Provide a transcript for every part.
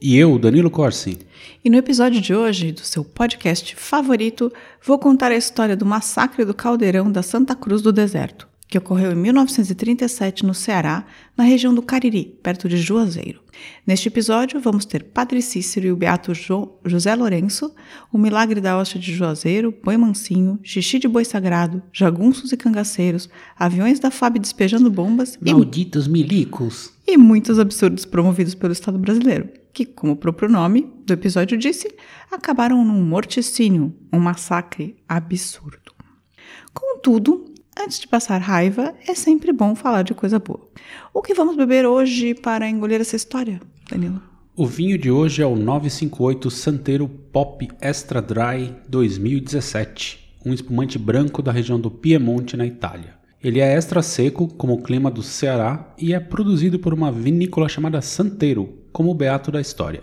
E eu, Danilo Corsi. E no episódio de hoje, do seu podcast favorito, vou contar a história do massacre do caldeirão da Santa Cruz do Deserto, que ocorreu em 1937 no Ceará, na região do Cariri, perto de Juazeiro. Neste episódio, vamos ter Padre Cícero e o beato jo José Lourenço, o milagre da hóstia de Juazeiro, boi mansinho, xixi de boi sagrado, jagunços e cangaceiros, aviões da FAB despejando bombas Malditos e... milicos! E muitos absurdos promovidos pelo Estado brasileiro que, como o próprio nome do episódio disse, acabaram num morticínio, um massacre absurdo. Contudo, antes de passar raiva, é sempre bom falar de coisa boa. O que vamos beber hoje para engolir essa história, Danilo? O vinho de hoje é o 958 Santeiro Pop Extra Dry 2017, um espumante branco da região do Piemonte, na Itália. Ele é extra seco, como o clima do Ceará, e é produzido por uma vinícola chamada Santeiro, como o beato da história.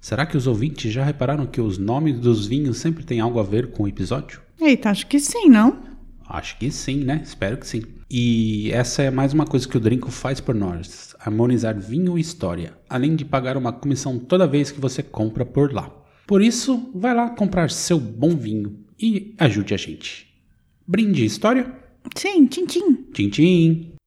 Será que os ouvintes já repararam que os nomes dos vinhos sempre têm algo a ver com o episódio? Eita, acho que sim, não? Acho que sim, né? Espero que sim. E essa é mais uma coisa que o Drinco faz por nós: harmonizar vinho e história, além de pagar uma comissão toda vez que você compra por lá. Por isso, vai lá comprar seu bom vinho e ajude a gente. Brinde história? Sim, tchim tchim. Tchim tchim.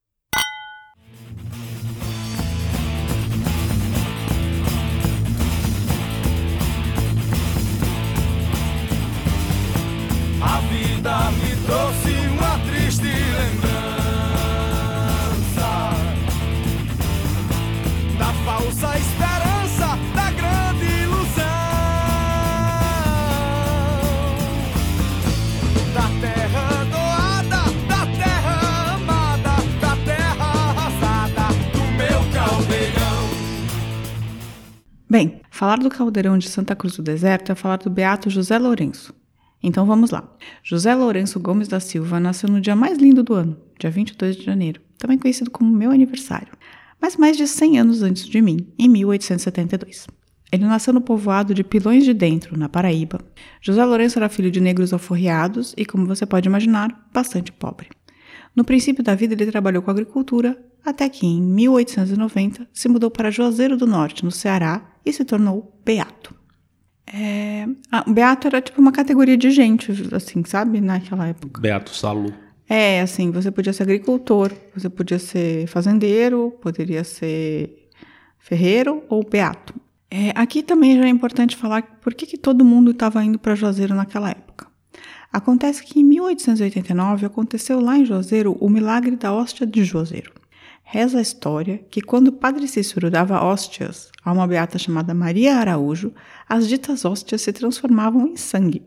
Bem, falar do caldeirão de Santa Cruz do Deserto é falar do beato José Lourenço. Então vamos lá. José Lourenço Gomes da Silva nasceu no dia mais lindo do ano, dia 22 de janeiro, também conhecido como meu aniversário, mas mais de 100 anos antes de mim, em 1872. Ele nasceu no povoado de Pilões de Dentro, na Paraíba. José Lourenço era filho de negros alforriados e, como você pode imaginar, bastante pobre. No princípio da vida, ele trabalhou com agricultura, até que em 1890 se mudou para Juazeiro do Norte, no Ceará, e se tornou beato. É, ah, beato era tipo uma categoria de gente, assim, sabe? Naquela época. Beato Salu. É, assim, você podia ser agricultor, você podia ser fazendeiro, poderia ser ferreiro ou beato. É, aqui também já é importante falar por que, que todo mundo estava indo para Juazeiro naquela época. Acontece que em 1889 aconteceu lá em Juazeiro o milagre da hóstia de Juazeiro. Reza a história que quando o padre Cícero dava hóstias a uma beata chamada Maria Araújo, as ditas hóstias se transformavam em sangue.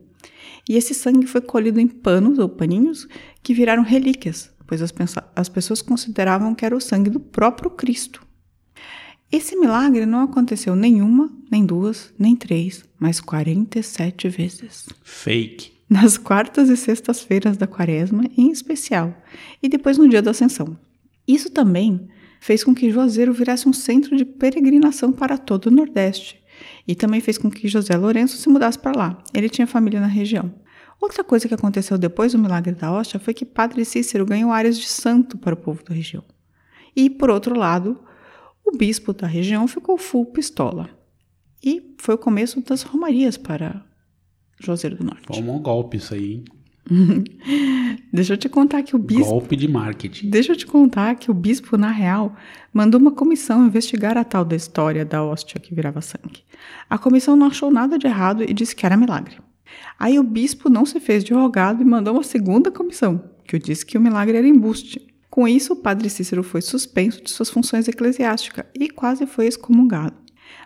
E esse sangue foi colhido em panos ou paninhos que viraram relíquias, pois as, as pessoas consideravam que era o sangue do próprio Cristo. Esse milagre não aconteceu nenhuma, nem duas, nem três, mas 47 vezes. Fake. Nas quartas e sextas-feiras da quaresma, em especial, e depois no dia da ascensão. Isso também fez com que Juazeiro virasse um centro de peregrinação para todo o Nordeste e também fez com que José Lourenço se mudasse para lá. Ele tinha família na região. Outra coisa que aconteceu depois do milagre da hóstia foi que Padre Cícero ganhou áreas de santo para o povo da região. E, por outro lado, o bispo da região ficou full pistola. E foi o começo das romarias para Juazeiro do Norte. Foi um golpe isso aí, hein? Deixa eu te contar que o bispo. Golpe de marketing. Deixa eu te contar que o bispo, na real, mandou uma comissão investigar a tal da história da hóstia que virava sangue. A comissão não achou nada de errado e disse que era milagre. Aí o bispo não se fez de rogado e mandou uma segunda comissão, que disse que o milagre era embuste. Com isso, o padre Cícero foi suspenso de suas funções eclesiásticas e quase foi excomungado.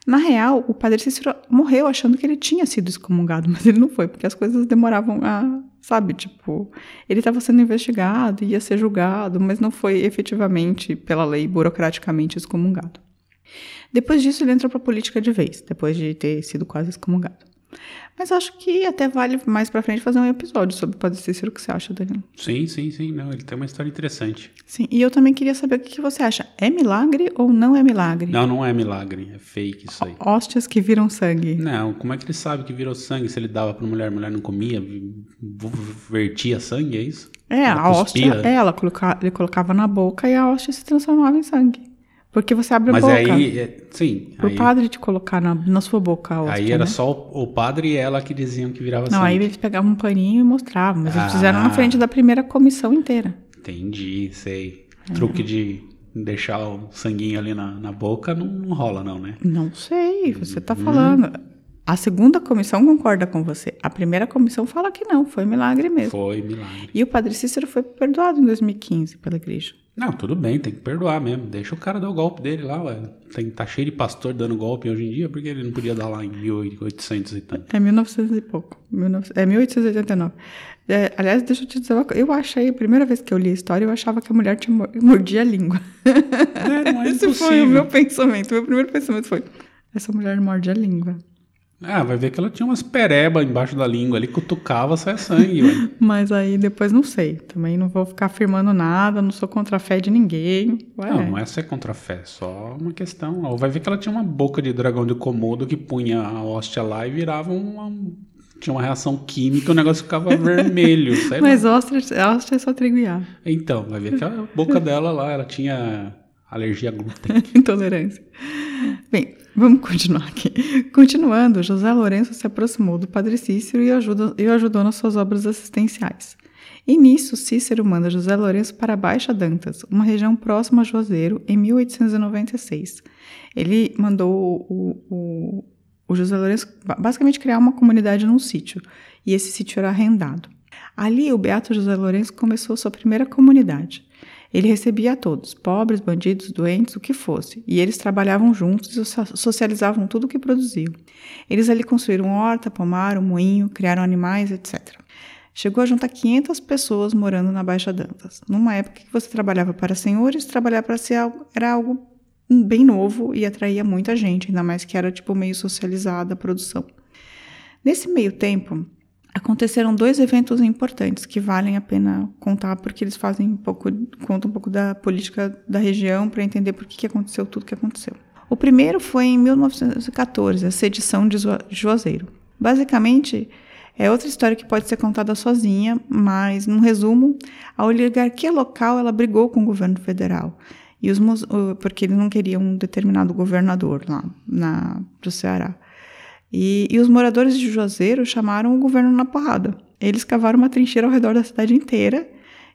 Na real, o padre Cícero morreu achando que ele tinha sido excomungado, mas ele não foi, porque as coisas demoravam a, sabe, tipo, ele estava sendo investigado, ia ser julgado, mas não foi efetivamente, pela lei, burocraticamente excomungado. Depois disso, ele entrou para a política de vez, depois de ter sido quase excomungado. Mas acho que até vale mais pra frente fazer um episódio sobre o Padre Cícero. O que você acha, Danilo? Sim, sim, sim. Não, ele tem uma história interessante. Sim, e eu também queria saber o que você acha. É milagre ou não é milagre? Não, não é milagre. É fake isso aí. Hóstias que viram sangue. Não, como é que ele sabe que virou sangue se ele dava pra mulher, a mulher não comia, vertia sangue, é isso? É, Ela a hóstia, é, ela coloca, ele colocava na boca e a hóstia se transformava em sangue. Porque você abre a Mas boca. aí, é- sim, Pro aí, padre te colocar na, na sua boca a aí era né? só o, o padre e ela que diziam que virava Não, sangue. aí eles pegavam um paninho e mostravam, mas eles fizeram Ah. na frente da primeira comissão inteira. Entendi, sei. É. Truque de deixar o sanguinho ali na, na boca não, não rola não, né? Não sei, você Uhum. tá falando. A segunda comissão concorda com você. A primeira comissão fala que não, foi milagre mesmo. Foi milagre. E o padre Cícero foi perdoado em 2015 pela igreja. Não, tudo bem, tem que perdoar mesmo. Deixa o cara dar o golpe dele lá, ué. Tem, tá cheio de pastor dando golpe hoje em dia, porque ele não podia dar lá em 1800 e tanto. É 1900 e pouco. 19 É 1889. É, aliás, deixa eu te dizer uma coisa. Eu achei, a primeira vez que eu li a história, eu achava que a mulher tinha mor- mordia a língua. É, não é Esse foi o impossível. meu pensamento. Meu primeiro pensamento foi: essa mulher morde a língua. Ah, vai ver que ela tinha umas pereba embaixo da língua ali, cutucava, sai sangue, ué. Mas aí depois não sei. Também não vou ficar afirmando nada, não sou contra a fé de ninguém. Ué. Não, não é ser contra a fé, é só uma questão. Ó, Vai ver que ela tinha uma boca de dragão de Komodo que punha a hóstia lá e virava uma. Tinha uma reação química, o negócio ficava vermelho. Mas hóstia, hóstia é só trigo e. Então, vai ver que a boca dela lá, ela tinha alergia a glúten. Intolerância. Bem, vamos continuar aqui. Continuando, José Lourenço se aproximou do padre Cícero e, o ajudou nas suas obras assistenciais. E nisso, Cícero manda José Lourenço para Baixa Dantas, uma região próxima a Juazeiro, em 1896. Ele mandou o, o, o José Lourenço ba- basicamente criar uma comunidade num sítio, e esse sítio era arrendado. Ali, o Beato José Lourenço começou sua primeira comunidade. Ele recebia a todos, pobres, bandidos, doentes, o que fosse, e eles trabalhavam juntos e so- socializavam tudo o que produziam. Eles ali construíram horta, pomaram, moinho, criaram animais, etc. Chegou a juntar 500 pessoas morando na Baixa Dantas. Numa época que você trabalhava para senhores, trabalhar para si algo- era algo bem novo e atraía muita gente, ainda mais que era tipo meio socializada a produção. Nesse meio tempo, aconteceram dois eventos importantes que valem a pena contar porque eles fazem um pouco, contam um pouco da política da região para entender por que, que aconteceu tudo que aconteceu. O primeiro foi em 1914, a sedição de Juazeiro. Basicamente, é outra história que pode ser contada sozinha, mas, num resumo, a oligarquia local ela brigou com o governo federal. E os, porque eles não queriam um determinado governador lá na, do Ceará. E, e os moradores de Juazeiro chamaram o governo na porrada. Eles cavaram uma trincheira ao redor da cidade inteira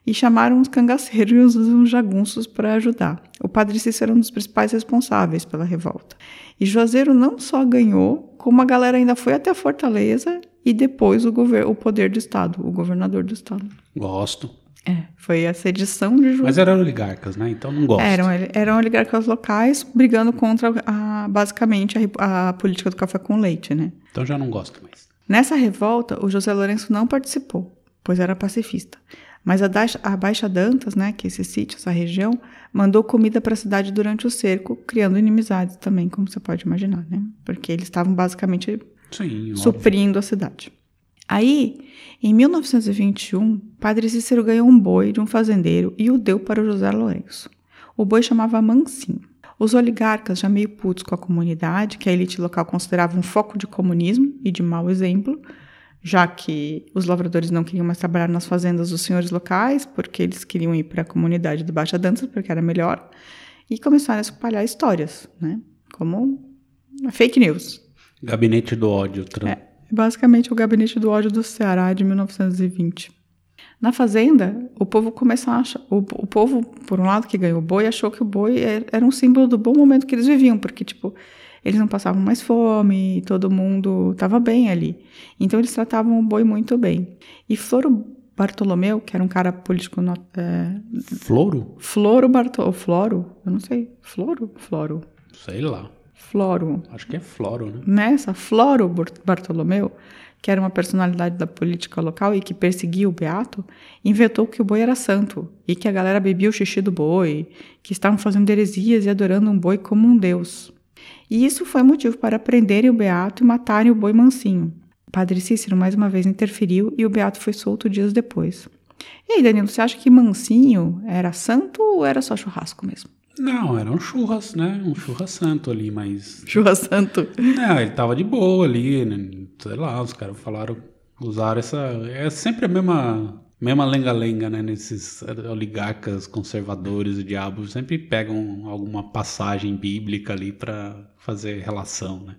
e chamaram os cangaceiros e os, os jagunços para ajudar. O padre Cícero era um dos principais responsáveis pela revolta. E Juazeiro não só ganhou, como a galera ainda foi até Fortaleza e depois o, o poder do Estado, o governador do Estado. Gosto. É, foi a sedição de Juazeiro. Mas eram oligarcas, né? Então não gosto. Eram, eram oligarcas locais brigando contra, a, basicamente, a, a política do café com leite, né? Então já não gosto mais. Nessa revolta, o José Lourenço não participou, pois era pacifista. Mas a, Baixa- a Baixa Dantas, né, que é esse sítio, essa região, mandou comida para a cidade durante o cerco, criando inimizades também, como você pode imaginar, né? Porque eles estavam basicamente Sim, óbvio. suprindo a cidade. Aí, em 1921, Padre Cícero ganhou um boi de um fazendeiro e o deu para o José Lourenço. O boi chamava Mansinho. Os oligarcas, já meio putos com a comunidade, que a elite local considerava um foco de comunismo e de mau exemplo, já que os lavradores não queriam mais trabalhar nas fazendas dos senhores locais, porque eles queriam ir para a comunidade do Baixa Dança, porque era melhor, e começaram a espalhar histórias, né? Como fake news. Gabinete do ódio. Tra... É, basicamente o gabinete do ódio do Ceará de 1920. Na fazenda, o povo começou a achar, o, o povo, por um lado que ganhou o boi, achou que o boi era, era um símbolo do bom momento que eles viviam, porque tipo, eles não passavam mais fome, todo mundo estava bem ali. Então eles tratavam o boi muito bem. E Floro Bartolomeu, que era um cara político é, Floro? Floro Bartolomeu, Floro, eu não sei, Floro, Floro, Sei lá. Floro, Acho que é Floro, né? Nessa, Floro Bart- Bartolomeu, que era uma personalidade da política local e que perseguia o Beato, inventou que o boi era santo e que a galera bebia o xixi do boi, que estavam fazendo heresias e adorando um boi como um deus. E isso foi motivo para prenderem o Beato e matarem o boi mansinho. Padre Cícero mais uma vez interferiu e o beato foi solto dias depois. E aí, Danilo, você acha que Mansinho era santo ou era só churrasco mesmo? Não, era um churras, né? Um churras santo ali, mas. Churras santo. Não, ele tava de boa ali, né? sei lá, os caras falaram, usaram essa. É sempre a mesma. Mesma lenga-lenga, né? Nesses oligarcas conservadores e diabos sempre pegam alguma passagem bíblica ali para fazer relação, né?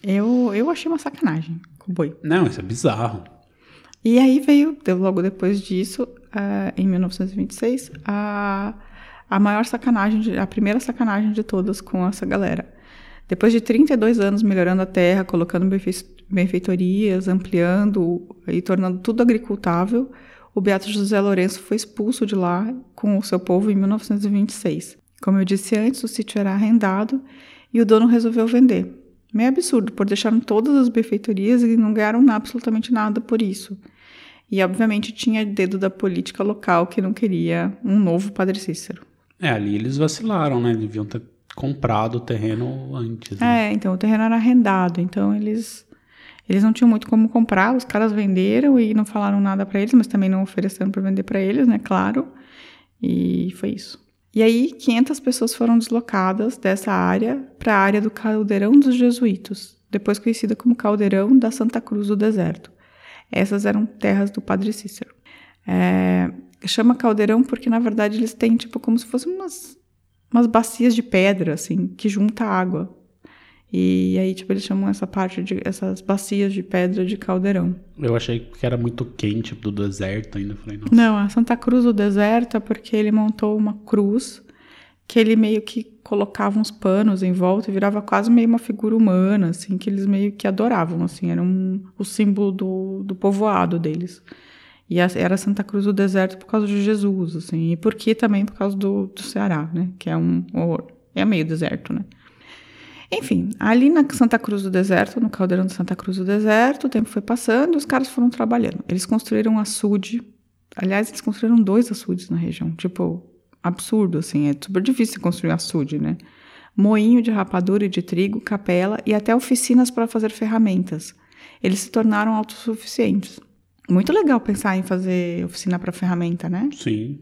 Eu, eu achei uma sacanagem com o boi. Não, isso é bizarro. E aí veio, logo depois disso, uh, em 1926, a, a maior sacanagem, de, a primeira sacanagem de todas com essa galera. Depois de 32 anos melhorando a terra, colocando benfeitorias, ampliando e tornando tudo agricultável, o Beato José Lourenço foi expulso de lá com o seu povo em 1926. Como eu disse antes, o sítio era arrendado e o dono resolveu vender. Meio absurdo, por deixaram todas as benfeitorias e não ganharam absolutamente nada por isso. E obviamente tinha dedo da política local que não queria um novo Padre Cícero. É, ali eles vacilaram, né? Deviam ter comprado o terreno antes. Né? É, então o terreno era arrendado, então eles eles não tinham muito como comprar, os caras venderam e não falaram nada para eles, mas também não ofereceram para vender para eles, né, claro. E foi isso. E aí, 500 pessoas foram deslocadas dessa área para a área do Caldeirão dos Jesuítos, depois conhecida como Caldeirão da Santa Cruz do Deserto. Essas eram terras do Padre Cícero. É, chama Caldeirão porque, na verdade, eles têm, tipo, como se fossem umas, umas bacias de pedra, assim, que junta água. E aí, tipo, eles chamam essa parte de essas bacias de pedra de caldeirão. Eu achei que era muito quente do deserto ainda. Falei, nossa. Não, a Santa Cruz do deserto é porque ele montou uma cruz que ele meio que colocava uns panos em volta e virava quase meio uma figura humana, assim, que eles meio que adoravam, assim, era um, o símbolo do, do povoado deles. E era Santa Cruz do Deserto por causa de Jesus, assim, e por que também por causa do, do Ceará, né, que é um, é meio deserto, né. Enfim, ali na Santa Cruz do Deserto, no caldeirão de Santa Cruz do Deserto, o tempo foi passando os caras foram trabalhando. Eles construíram um açude. Aliás, eles construíram dois açudes na região. Tipo, absurdo, assim. É super difícil construir açude, né? Moinho de rapadura e de trigo, capela e até oficinas para fazer ferramentas. Eles se tornaram autossuficientes. Muito legal pensar em fazer oficina para ferramenta, né? Sim.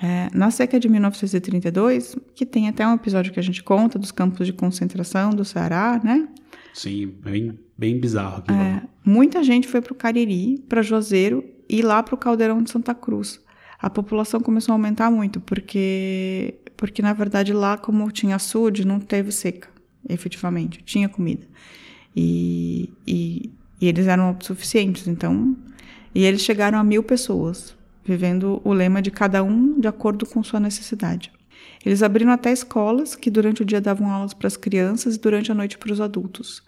É, na seca de 1932, que tem até um episódio que a gente conta dos campos de concentração do Ceará, né? Sim, bem, bem bizarro. Aqui é, muita gente foi para o Cariri, para Juazeiro e lá para o Caldeirão de Santa Cruz. A população começou a aumentar muito, porque, porque na verdade lá, como tinha açude, não teve seca, efetivamente, tinha comida. E, e, e eles eram autossuficientes, então. E eles chegaram a mil pessoas vivendo o lema de cada um de acordo com sua necessidade. Eles abriram até escolas que durante o dia davam aulas para as crianças e durante a noite para os adultos.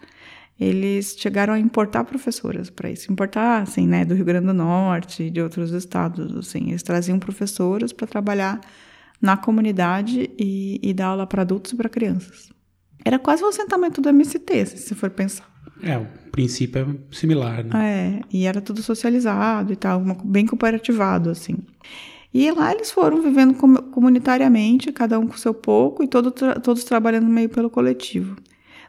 Eles chegaram a importar professoras para isso, importar assim, né, do Rio Grande do Norte, de outros estados, assim, eles traziam professoras para trabalhar na comunidade e, e dar aula para adultos e para crianças. Era quase um assentamento do MST, se for pensar. É, o princípio é similar, né? É, e era tudo socializado e tal, bem cooperativado, assim. E lá eles foram vivendo comunitariamente, cada um com seu pouco, e todo, todos trabalhando meio pelo coletivo.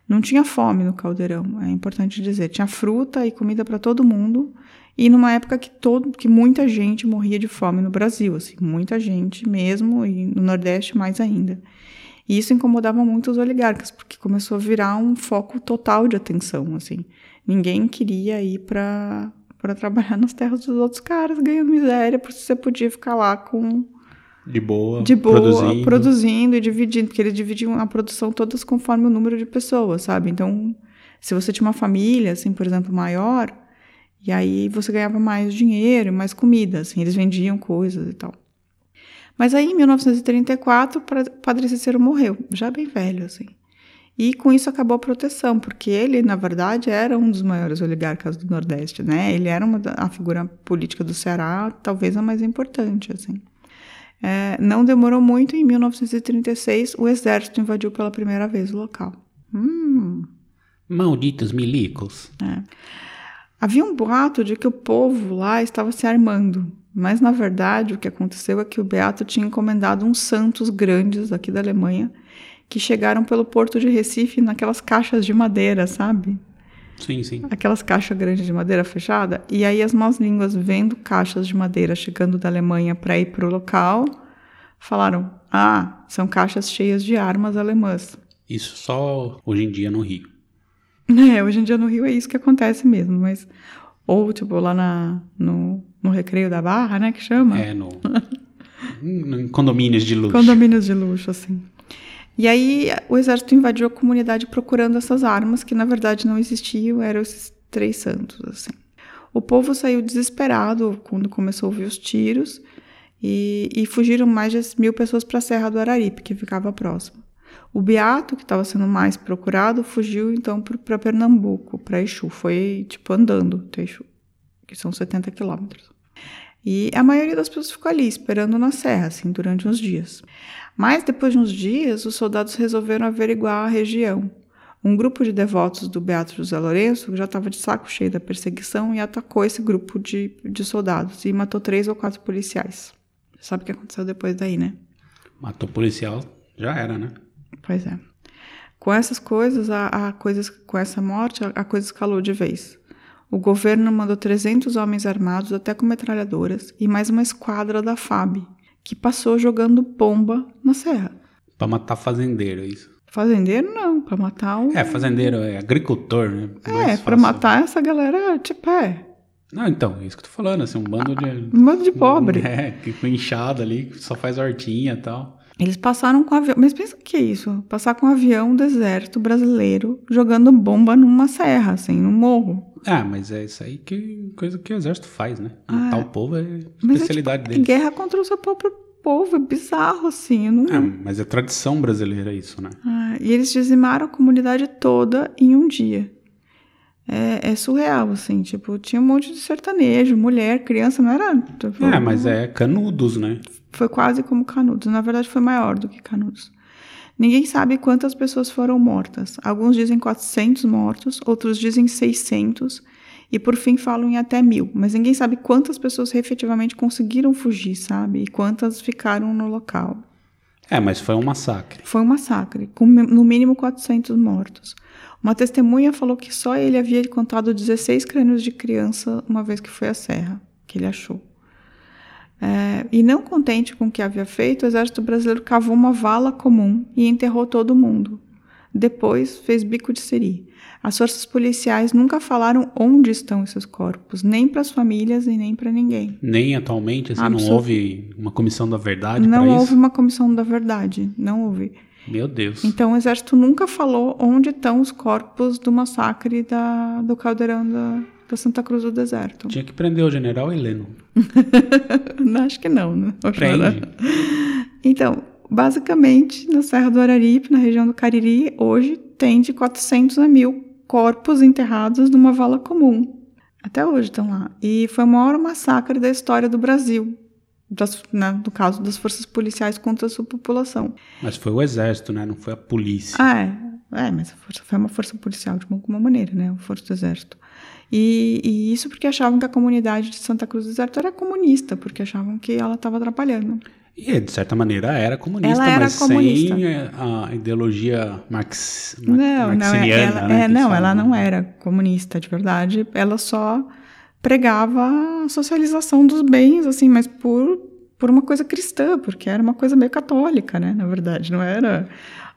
Não tinha fome no caldeirão, é importante dizer. Tinha fruta e comida para todo mundo, e numa época que, todo, que muita gente morria de fome no Brasil, assim, muita gente mesmo, e no Nordeste mais ainda. E isso incomodava muito os oligarcas, porque começou a virar um foco total de atenção, assim. Ninguém queria ir para para trabalhar nas terras dos outros caras, ganhando miséria, porque você podia ficar lá com de boa, de boa produzindo. produzindo e dividindo, porque eles dividiam a produção todas conforme o número de pessoas, sabe? Então, se você tinha uma família, assim, por exemplo, maior, e aí você ganhava mais dinheiro, mais comida, assim, eles vendiam coisas e tal. Mas aí, em 1934, Padre Cícero morreu, já bem velho, assim. E com isso acabou a proteção, porque ele, na verdade, era um dos maiores oligarcas do Nordeste, né? Ele era uma a figura política do Ceará, talvez a mais importante, assim. É, não demorou muito, em 1936, o exército invadiu pela primeira vez o local. Hum. Malditos milicos. É. Havia um boato de que o povo lá estava se armando, mas na verdade o que aconteceu é que o Beato tinha encomendado uns santos grandes aqui da Alemanha que chegaram pelo porto de Recife naquelas caixas de madeira, sabe? Sim, sim. aquelas caixas grandes de madeira fechada. E aí as más línguas vendo caixas de madeira chegando da Alemanha para ir para o local, falaram: ah, são caixas cheias de armas alemãs. Isso só hoje em dia no Rio. É, hoje em dia no Rio é isso que acontece mesmo, mas ou tipo lá na, no, no recreio da Barra, né, que chama? É, no, em condomínios de luxo. Condomínios de luxo, assim. E aí o exército invadiu a comunidade procurando essas armas que na verdade não existiam, eram esses três santos, assim. O povo saiu desesperado quando começou a ouvir os tiros e, e fugiram mais de mil pessoas para a Serra do Araripe, que ficava próximo. O Beato, que estava sendo mais procurado, fugiu então para Pernambuco, para Exu. Foi tipo andando até Exu, que são 70 quilômetros. E a maioria das pessoas ficou ali, esperando na serra, assim, durante uns dias. Mas depois de uns dias, os soldados resolveram averiguar a região. Um grupo de devotos do Beato José Lourenço já estava de saco cheio da perseguição e atacou esse grupo de, de soldados e matou três ou quatro policiais. Sabe o que aconteceu depois daí, né? Matou policial, já era, né? Pois é. Com essas coisas, a, a coisas, com essa morte, a, a coisa escalou de vez. O governo mandou 300 homens armados, até com metralhadoras, e mais uma esquadra da FAB, que passou jogando bomba na serra. Pra matar fazendeiro, é isso. Fazendeiro não, pra matar o. É, fazendeiro é agricultor, né? É, Mais pra fácil. matar essa galera, tipo, é. Não, então, é isso que eu tô falando, assim, um bando de. Um bando de pobre. É, que foi inchado ali, que só faz hortinha e tal. Eles passaram com avião. Mas pensa o que é isso? Passar com um avião deserto brasileiro jogando bomba numa serra, assim, num morro. Ah, mas é isso aí que coisa que o exército faz, né? Matar o povo é Ah. Especialidade é, tipo, deles. guerra contra o seu próprio povo, é bizarro, assim. Não... Ah, mas é tradição brasileira isso, né? Ah, e eles dizimaram a comunidade toda em um dia. É, é surreal, assim, tipo, tinha um monte de sertanejo, mulher, criança, não era. tipo, É, mas é canudos, né? Foi quase como Canudos. Na verdade, foi maior do que Canudos. Ninguém sabe quantas pessoas foram mortas. Alguns dizem 400 mortos, outros dizem 600, e por fim falam em até mil. Mas ninguém sabe quantas pessoas efetivamente conseguiram fugir, sabe? E quantas ficaram no local. É, mas foi um massacre. Foi um massacre, com no mínimo 400 mortos. Uma testemunha falou que só ele havia contado 16 crânios de criança uma vez que foi à serra, que ele achou. É, e não contente com o que havia feito, o exército brasileiro cavou uma vala comum e enterrou todo mundo. Depois fez bico de siri. As forças policiais nunca falaram onde estão esses corpos, nem para as famílias e nem para ninguém. Nem atualmente, assim, não houve uma comissão da verdade Não houve isso? uma comissão da verdade, não houve. Meu Deus. Então o exército nunca falou onde estão os corpos do massacre da, do caldeirão da, da Santa Cruz do Deserto. Tinha que prender o general Heleno. Não, Acho que não, né? Prende. Então, basicamente, na Serra do Araripe, na região do Cariri, hoje tem de 400 a mil corpos enterrados numa vala comum. Até hoje estão lá. E foi o maior massacre da história do Brasil, das, né, no caso das forças policiais contra a sua população. Mas foi o exército, né? Não foi a polícia. Ah, é. É, mas a força, foi uma força policial de alguma maneira, né? A força do exército. E, e isso porque achavam que a comunidade de Santa Cruz do Deserto era comunista, porque achavam que ela estava atrapalhando. E, de certa maneira, era comunista, era mas comunista. sem a ideologia marx, mar- Não, não, marxiniana, ela, né? é, não, ela não era comunista de verdade. Ela só pregava a socialização dos bens, assim, mas por, por uma coisa cristã, porque era uma coisa meio católica, né? Na verdade, não era.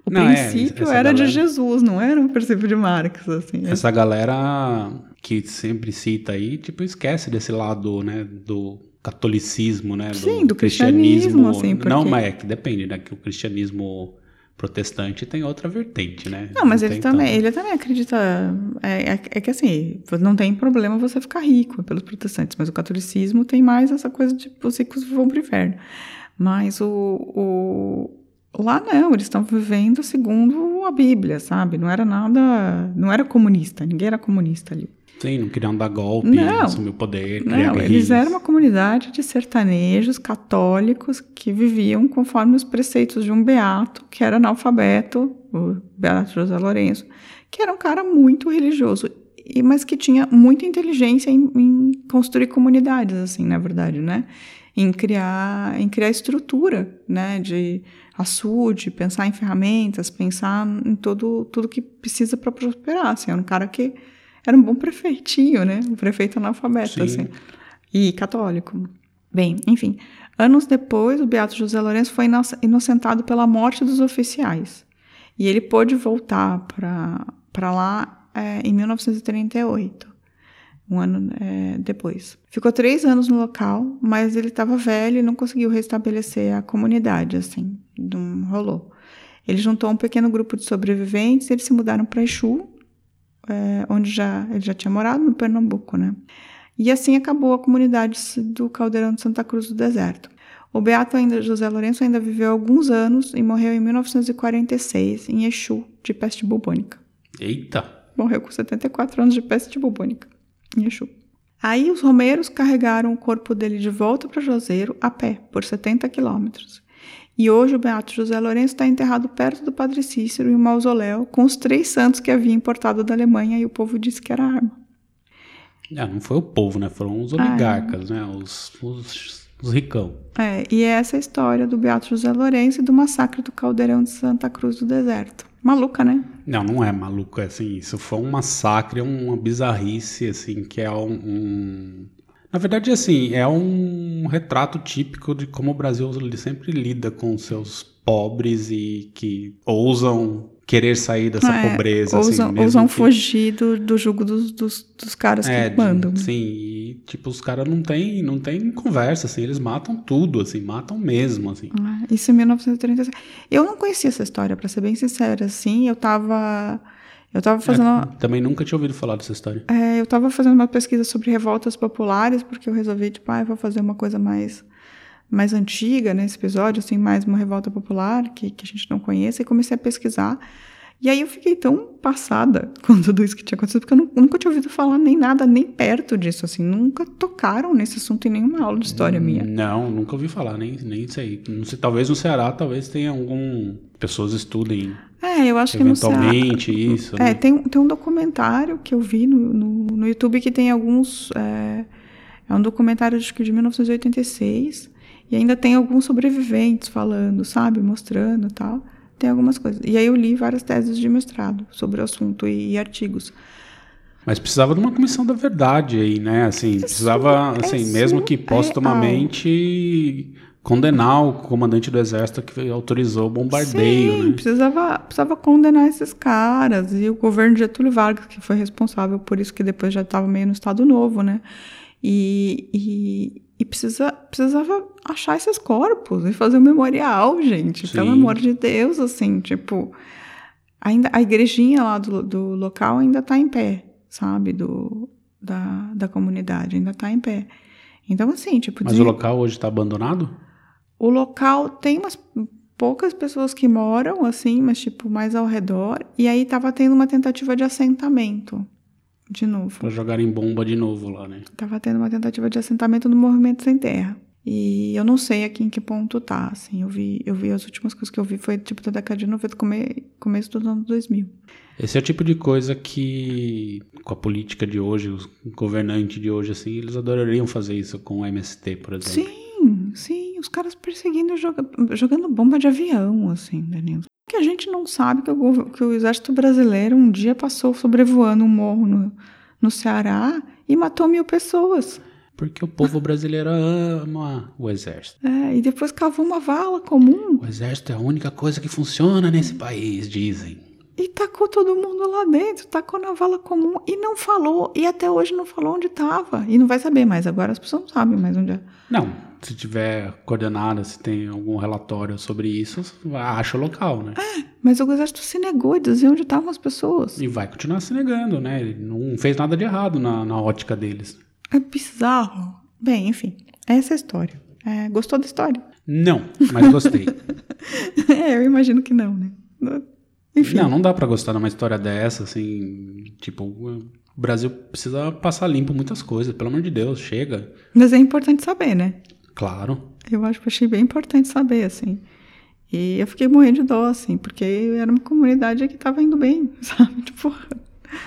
O Não, é, princípio essa era de galera- Jesus, não era o princípio de Marx, assim. Essa galera que sempre cita aí, tipo, esquece desse lado, né, do catolicismo, né, Sim, do cristianismo, assim, porque- Não, mas é que depende, né, que o cristianismo protestante tem outra vertente, né? Não, mas ele tem também, tanto- ele também acredita. É, é- é que assim, não tem problema você ficar rico pelos protestantes, mas o catolicismo tem mais essa coisa de os ricos vão pro inferno. Mas o, o- lá não, eles estão vivendo segundo a Bíblia, sabe? Não era nada, não era comunista, ninguém era comunista ali. Sim, não queriam dar golpe, Não. assumir o poder, criar Não, eles eram uma comunidade de sertanejos católicos que viviam conforme os preceitos de um beato, que era analfabeto, o Beato José Lourenço, que era um cara muito religioso, e, mas que tinha muita inteligência em, em construir comunidades, assim, na verdade, né? Em criar, em criar estrutura, né? De açude, pensar em ferramentas, pensar em todo, tudo que precisa para prosperar. Assim, era um cara que era um bom prefeitinho, né? Um prefeito analfabeto, Sim. assim. E católico. Bem, enfim. Anos depois, o Beato José Lourenço foi ino- inocentado pela morte dos oficiais. E ele pôde voltar para lá é, em 1938, um ano é, depois. Ficou três anos no local, mas ele estava velho e não conseguiu restabelecer a comunidade, assim, não rolou. Ele juntou um pequeno grupo de sobreviventes e eles se mudaram para Exu, é, onde já, ele já tinha morado, no Pernambuco, né? E assim acabou a comunidade do Caldeirão de Santa Cruz do Deserto. O Beato ainda, José Lourenço ainda viveu alguns anos e morreu em 1946 em Exu, de peste bubônica. Eita! Morreu com 74 anos de peste bubônica em Exu. Aí os romeiros carregaram o corpo dele de volta para Juazeiro a pé, por 70 quilômetros. E hoje o Beato José Lourenço está enterrado perto do Padre Cícero em um mausoléu com os três santos que havia importado da Alemanha e o povo disse que era arma. Ah, não foi o povo, né? Foram os Ah, é. oligarcas, né? Os, os, os ricão. É, e é essa a história do Beato José Lourenço e do massacre do Caldeirão de Santa Cruz do Deserto. Maluca, né? Não, não é maluco, é assim, isso foi um massacre, uma bizarrice, assim, que é um... um- Na verdade, assim, é um retrato típico de como o Brasil sempre lida com seus pobres e que ousam querer sair dessa É, pobreza, ousam, assim, mesmo ousam que- fugir do, do jugo dos, dos, dos caras É, que mandam. de- sim, e tipo, os caras não tem, não tem conversa, assim, eles matam tudo, assim, matam mesmo, assim. Ah, Isso em 1936. Eu não conhecia essa história, pra ser bem sincera, assim. Eu tava. Eu tava fazendo. uma- É, também nunca tinha ouvido falar dessa história. é, eu tava fazendo uma pesquisa sobre revoltas populares, porque eu resolvi, tipo, ah, eu vou fazer uma coisa mais. Mais antiga nesse episódio, assim, mais uma revolta popular que, que a gente não conhece, e comecei a pesquisar. E aí eu fiquei tão passada com tudo isso que tinha acontecido, porque eu nu- nunca tinha ouvido falar nem nada, nem perto disso, assim. Nunca tocaram nesse assunto em nenhuma aula de história minha. Não, nunca ouvi falar, nem, nem sei. Não sei. Talvez no Ceará, talvez tenha algum. Pessoas estudem É, eu acho que no Ceará- eventualmente isso. É, né? tem, tem um documentário que eu vi no, no, no YouTube que tem alguns. É, é um documentário acho que de 1986. E ainda tem alguns sobreviventes falando, sabe? Mostrando tal. Tem algumas coisas. E aí eu li várias teses de mestrado sobre o assunto e, e artigos. Mas precisava de uma comissão da verdade aí, né? Assim, precisava, é assim, mesmo que surreal. postumamente condenar o comandante do exército que autorizou o bombardeio, Sim, né? precisava, precisava condenar esses caras. E o governo de Getúlio Vargas, que foi responsável por isso, que depois já estava meio no Estado Novo, né? E, e, e precisa, precisava achar esses corpos e fazer um memorial, gente. Pelo Sim. amor de Deus, assim, tipo. Ainda, a igrejinha lá do, do local ainda está em pé, sabe? Do, da, da comunidade, ainda está em pé. Então, assim, tipo. Mas o local hoje está abandonado? o local tem umas poucas pessoas que moram, assim, mas tipo, mais ao redor. E aí tava tendo uma tentativa de assentamento. De novo. Pra jogarem bomba de novo lá, né? Tava tendo uma tentativa de assentamento no Movimento Sem Terra. E eu não sei aqui em que ponto tá, assim. Eu vi, eu vi as últimas coisas que eu vi foi tipo da década de 90, come, começo dos anos 2000. Esse é o tipo de coisa que, com a política de hoje, os governantes de hoje, assim, eles adorariam fazer isso com o MST, por exemplo. Sim, caras perseguindo e joga- jogando bomba de avião, assim, Danilo. Que a gente não sabe que o, que o exército brasileiro um dia passou sobrevoando um morro no, no Ceará e matou mil pessoas. Porque o povo brasileiro ama o exército. É, e depois cavou uma vala comum O exército é a única coisa que funciona nesse país, dizem. e tacou todo mundo lá dentro, tacou na vala comum e não falou, e até hoje não falou onde estava. E não vai saber mais, agora as pessoas não sabem mais onde é. Não, se tiver coordenada, se tem algum relatório sobre isso, acha o local, né? Mas o exército se negou a dizer onde estavam as pessoas. E vai continuar se negando, né? Ele não fez nada de errado na, na ótica deles. É bizarro. Bem, enfim, essa é a história. É, gostou da história? Não, mas gostei. é, eu imagino que não, né? Enfim. Não, não dá pra gostar de uma história dessa, assim, tipo, o Brasil precisa passar limpo muitas coisas, pelo amor de Deus, chega. Mas é importante saber, né? Claro. Eu acho que achei bem importante saber, assim. E eu fiquei morrendo de dó, assim, porque era uma comunidade que tava indo bem, sabe? Tipo,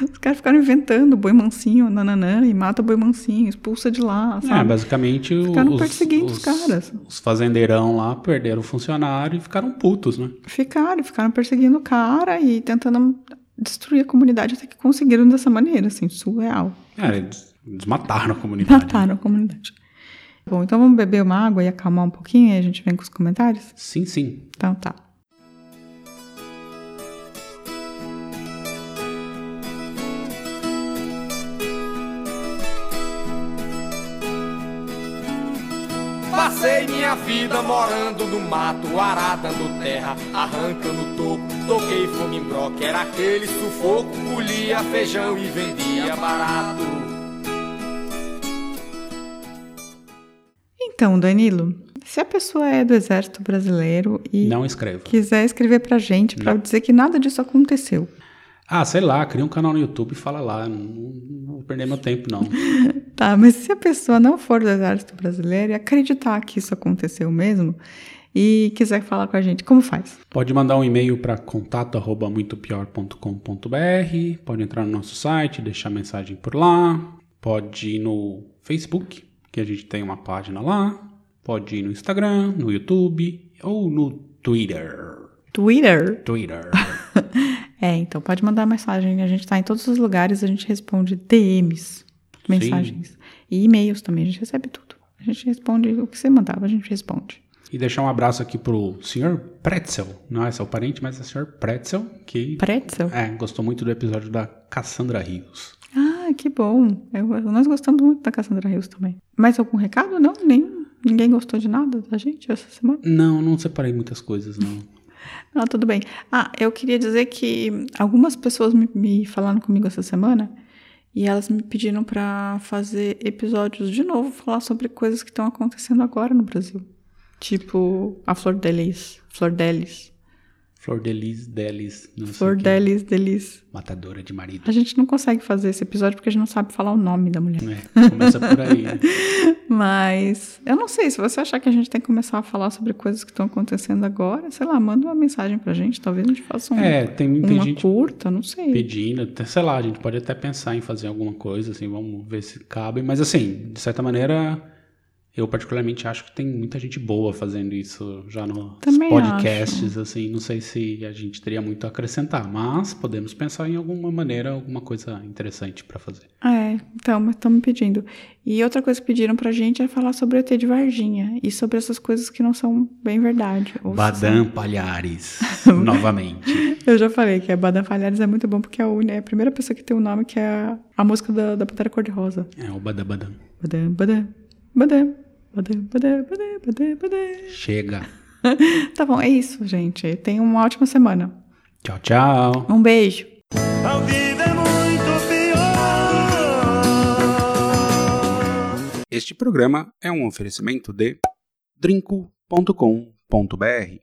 os caras ficaram inventando boi mansinho, nananã, e mata boi mansinho, expulsa de lá, É, sabe? basicamente Ficaram os, perseguindo os os caras. Os fazendeirão lá perderam o funcionário e ficaram putos, né? Ficaram, ficaram perseguindo o cara e tentando destruir a comunidade até que conseguiram dessa maneira, assim, surreal. É, eles desmataram a comunidade. Mataram a comunidade. Bom, então vamos beber uma água e acalmar um pouquinho e a gente vem com os comentários? Sim, sim. Então tá. Passei minha vida morando no mato, arado terra, arrancando toco. Toquei fogo em broca, era aquele sufoco. Colhia feijão e vendia barato. Então, Danilo, se a pessoa é do Exército Brasileiro e Não escreva. quiser escrever pra gente pra dizer que nada disso aconteceu, Ah, sei lá, cria um canal no YouTube e fala lá. Não, não vou perder meu tempo, não. Tá, mas se a pessoa não for do Exército Brasileiro e acreditar que isso aconteceu mesmo e quiser falar com a gente, como faz? Pode mandar um e-mail para contato@muitopior.com.br, pode entrar no nosso site, deixar mensagem por lá, pode ir no Facebook, que a gente tem uma página lá, pode ir no Instagram, no YouTube ou no Twitter. Twitter? Twitter. É, então pode mandar mensagem. A gente tá em todos os lugares, a gente responde DMs, mensagens. E e-mails também, a gente recebe tudo. A gente responde o que você mandava, a gente responde. E deixar um abraço aqui pro Sr. Pretzel, não é seu parente, mas é o Sr. Pretzel, que Pretzel? é, gostou muito do episódio da Cassandra Rios. Que bom. Eu- nós gostamos muito da Cassandra Rios também. Mais algum recado? Não? Nenhum? Ninguém gostou de nada da gente essa semana? Não, não separei muitas coisas, não. Ah, tudo bem. Ah, eu queria dizer que algumas pessoas me, me falaram comigo essa semana e elas me pediram pra fazer episódios de novo, falar sobre coisas que estão acontecendo agora no Brasil. Tipo, a Flor Delis. Flor Delis. Flor Delis, Delis, não sei Flor quê. Delis, Delis. Matadora de marido. A gente não consegue fazer esse episódio porque a gente não sabe falar o nome da mulher. É, começa por aí. né? Mas eu não sei, se você achar que a gente tem que começar a falar sobre coisas que estão acontecendo agora, sei lá, manda uma mensagem pra gente. Talvez a gente faça um, É, tem, tem uma gente curta, não sei. pedindo, sei lá, a gente pode até pensar em fazer alguma coisa, assim, vamos ver se cabe. Mas assim, de certa maneira, eu particularmente acho que tem muita gente boa fazendo isso já nos Também podcasts, assim, não sei se a gente teria muito a acrescentar, mas podemos pensar em alguma maneira, alguma coisa interessante pra fazer. É, então, estão me pedindo. E outra coisa que pediram pra gente é falar sobre o ET de Varginha e sobre essas coisas que não são bem verdade. se Badam Palhares, novamente. Eu já falei que a Badam Falhares é muito bom porque é a, é a primeira pessoa que tem o nome que é a, a música da, da Pantera Cor-de-Rosa. É o Badam Badam. Badam, badam, badam, Chega. Tá bom, é isso, gente. Tenham uma ótima semana. Tchau, tchau. Um beijo. A vida é muito pior. Este programa é um oferecimento de drinco.com.br